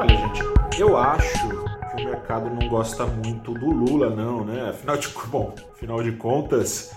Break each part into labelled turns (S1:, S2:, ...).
S1: Olha, gente, eu acho que o mercado não gosta muito do Lula, não, né? Afinal de, bom, afinal de contas,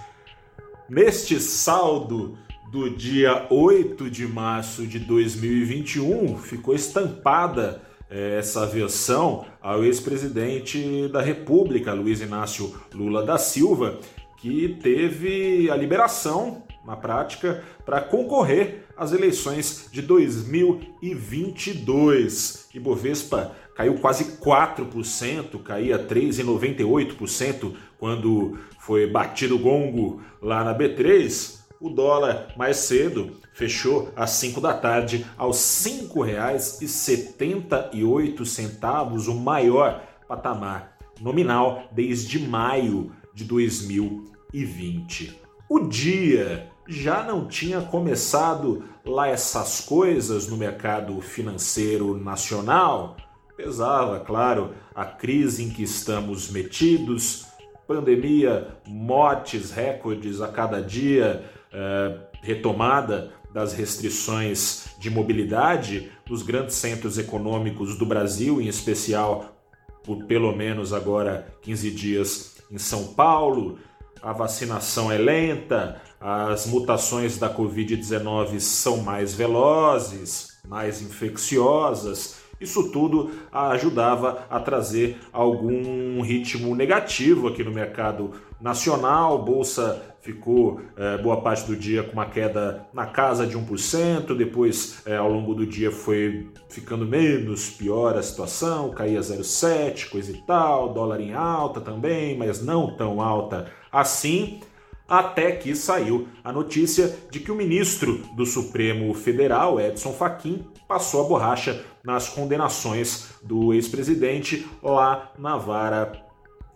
S1: neste saldo do dia 8 de março de 2021, ficou estampada é, essa versão ao ex-presidente da República, Luiz Inácio Lula da Silva, que teve a liberação, na prática, para concorrer às eleições de 2022. Ibovespa caiu quase 4%, caía 3,98% quando foi batido o gongo lá na B3. O dólar mais cedo fechou às 5 da tarde aos R$ 5,78, o maior patamar nominal desde maio de 2020. O dia já não tinha começado lá essas coisas no mercado financeiro nacional? Pesava, claro, a crise em que estamos metidos, pandemia, mortes, recordes a cada dia, eh, retomada das restrições de mobilidade nos grandes centros econômicos do Brasil, em especial por pelo menos agora 15 dias em São Paulo, a vacinação é lenta, as mutações da Covid-19 são mais velozes, mais infecciosas. Isso tudo ajudava a trazer algum ritmo negativo aqui no mercado nacional. Bolsa ficou é, boa parte do dia com uma queda na casa de 1%, depois é, ao longo do dia foi ficando menos pior a situação, caía 0,7, coisa e tal, dólar em alta também, mas não tão alta assim, até que saiu a notícia de que o ministro do Supremo Federal, Edson Fachin, passou a borracha nas condenações do ex-presidente lá na vara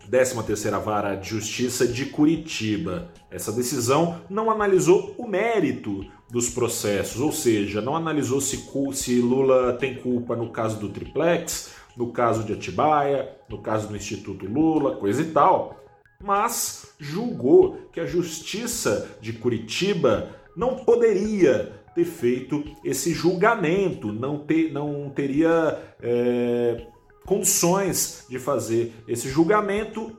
S1: 13ª Vara de Justiça de Curitiba. Essa decisão não analisou o mérito dos processos, ou seja, não analisou se, se Lula tem culpa no caso do triplex, no caso de Atibaia, no caso do Instituto Lula, coisa e tal, mas julgou que a Justiça de Curitiba não poderia ter feito esse julgamento, não, ter, não teria é, condições de fazer esse julgamento.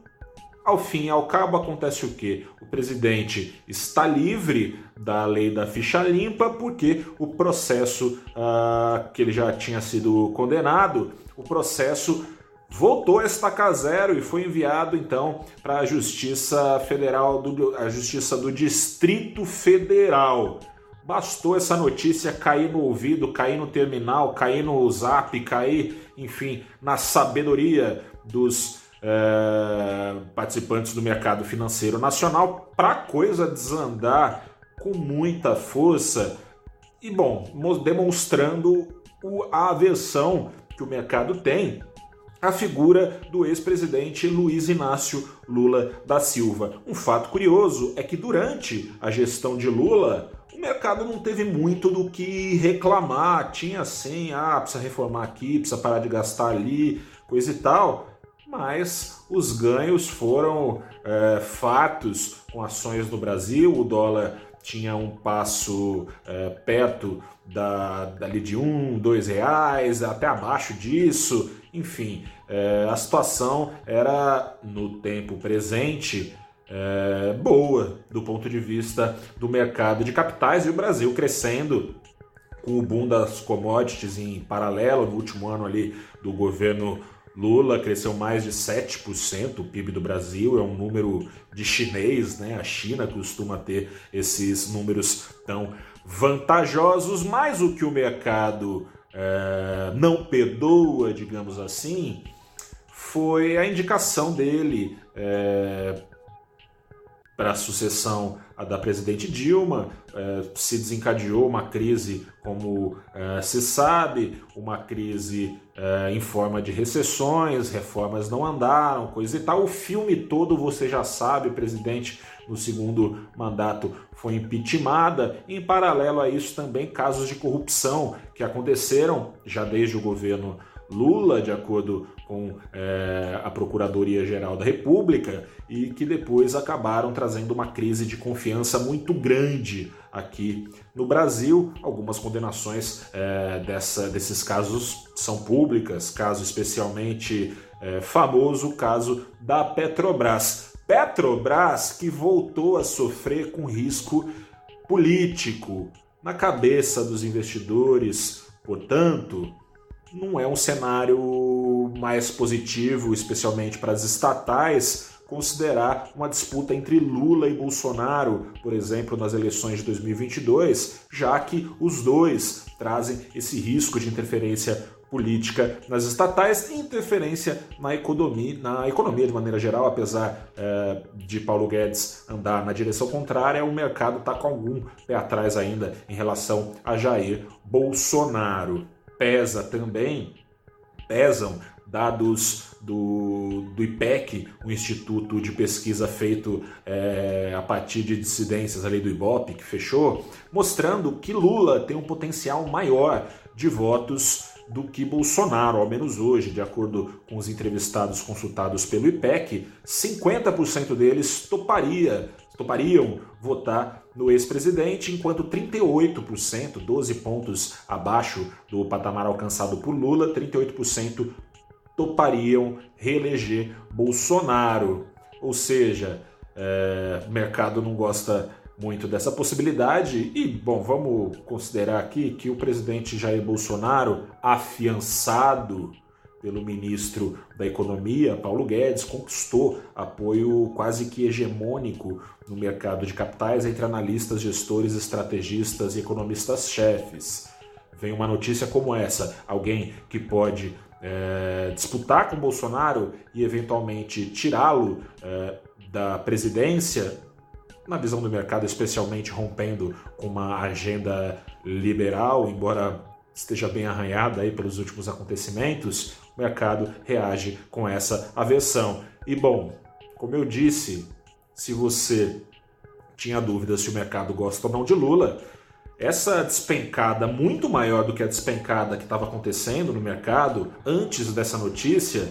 S1: Ao fim e ao cabo, acontece o que? O presidente está livre da lei da ficha limpa porque o processo uh, que ele já tinha sido condenado, o processo voltou a estacar zero e foi enviado então para a Justiça Federal do a Justiça do Distrito Federal. Bastou essa notícia cair no ouvido, cair no terminal, cair no zap, cair, enfim, na sabedoria dos é, participantes do mercado financeiro nacional para coisa desandar com muita força e, bom, demonstrando a aversão que o mercado tem a figura do ex-presidente Luiz Inácio Lula da Silva. Um fato curioso é que durante a gestão de Lula, o mercado não teve muito do que reclamar. Tinha assim, ah, precisa reformar aqui, precisa parar de gastar ali, coisa e tal. Mas os ganhos foram é, fatos com ações no Brasil. O dólar tinha um passo é, perto da, dali de um, dois reais, até abaixo disso. Enfim, é, a situação era no tempo presente é, boa do ponto de vista do mercado de capitais e o Brasil crescendo com o boom das commodities em paralelo no último ano ali do governo Lula cresceu mais de 7%, o PIB do Brasil é um número de chinês, né? A China costuma ter esses números tão vantajosos, mas o que o mercado é, não perdoa, digamos assim, foi a indicação dele é, para a sucessão da presidente Dilma, eh, se desencadeou uma crise, como eh, se sabe, uma crise eh, em forma de recessões, reformas não andaram, coisa e tal. O filme todo você já sabe, o presidente no segundo mandato foi impeachmentada. Em paralelo a isso, também casos de corrupção que aconteceram já desde o governo Lula, de acordo com é, a Procuradoria-Geral da República, e que depois acabaram trazendo uma crise de confiança muito grande aqui no Brasil. Algumas condenações é, dessa, desses casos são públicas, caso especialmente é, famoso, o caso da Petrobras. Petrobras que voltou a sofrer com risco político na cabeça dos investidores, portanto, não é um cenário mais positivo, especialmente para as estatais, considerar uma disputa entre Lula e Bolsonaro, por exemplo, nas eleições de 2022, já que os dois trazem esse risco de interferência política nas estatais e interferência na economia, na economia de maneira geral, apesar é, de Paulo Guedes andar na direção contrária, o mercado está com algum pé atrás ainda em relação a Jair Bolsonaro. Pesa também, pesam dados do, do IPEC, o Instituto de Pesquisa feito é, a partir de dissidências ali do IBOP, que fechou, mostrando que Lula tem um potencial maior de votos do que Bolsonaro, ao menos hoje, de acordo com os entrevistados consultados pelo IPEC, 50% deles toparia, topariam votar no ex-presidente, enquanto 38%, 12 pontos abaixo do patamar alcançado por Lula, 38% topariam reeleger Bolsonaro. Ou seja, é, o mercado não gosta muito dessa possibilidade. E, bom, vamos considerar aqui que o presidente Jair Bolsonaro, afiançado pelo ministro da Economia, Paulo Guedes, conquistou apoio quase que hegemônico no mercado de capitais entre analistas, gestores, estrategistas e economistas-chefes. Vem uma notícia como essa: alguém que pode é, disputar com Bolsonaro e eventualmente tirá-lo é, da presidência na visão do mercado, especialmente rompendo com uma agenda liberal, embora esteja bem arranhada aí pelos últimos acontecimentos, o mercado reage com essa aversão. E bom, como eu disse, se você tinha dúvidas se o mercado gosta ou não de Lula, essa despencada muito maior do que a despencada que estava acontecendo no mercado antes dessa notícia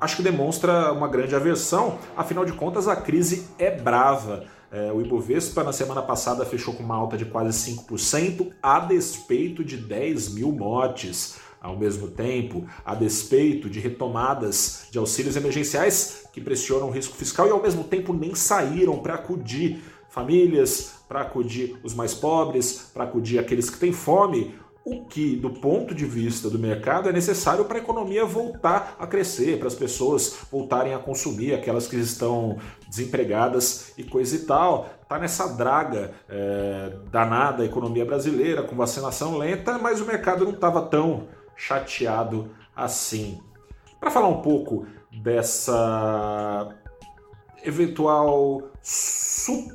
S1: acho que demonstra uma grande aversão, afinal de contas a crise é brava. É, o Ibovespa na semana passada fechou com uma alta de quase 5%, a despeito de 10 mil mortes. Ao mesmo tempo, a despeito de retomadas de auxílios emergenciais que pressionam o risco fiscal e ao mesmo tempo nem saíram para acudir famílias, para acudir os mais pobres, para acudir aqueles que têm fome, o que, do ponto de vista do mercado, é necessário para a economia voltar a crescer, para as pessoas voltarem a consumir, aquelas que estão desempregadas e coisa e tal. Está nessa draga é, danada a economia brasileira, com vacinação lenta, mas o mercado não estava tão chateado assim. Para falar um pouco dessa eventual sub,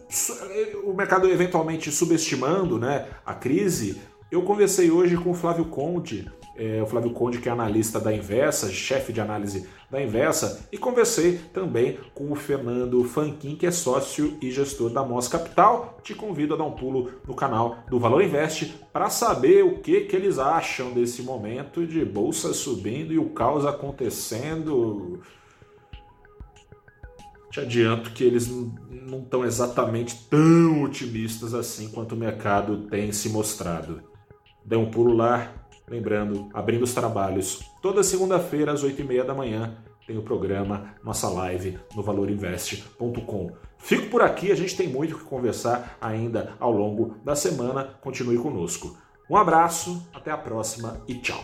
S1: o mercado eventualmente subestimando né, a crise, eu conversei hoje com o Flávio Conde, é, o Flávio Conde, que é analista da Inversa, chefe de análise da Inversa, e conversei também com o Fernando Fanquin, que é sócio e gestor da Mos Capital. Te convido a dar um pulo no canal do Valor Invest para saber o que, que eles acham desse momento de bolsa subindo e o caos acontecendo. Te adianto que eles não estão exatamente tão otimistas assim quanto o mercado tem se mostrado dê um pulo lá. Lembrando, abrindo os trabalhos, toda segunda-feira às 8h30 da manhã tem o programa, nossa live no valorinvest.com. Fico por aqui, a gente tem muito o que conversar ainda ao longo da semana. Continue conosco. Um abraço, até a próxima e tchau.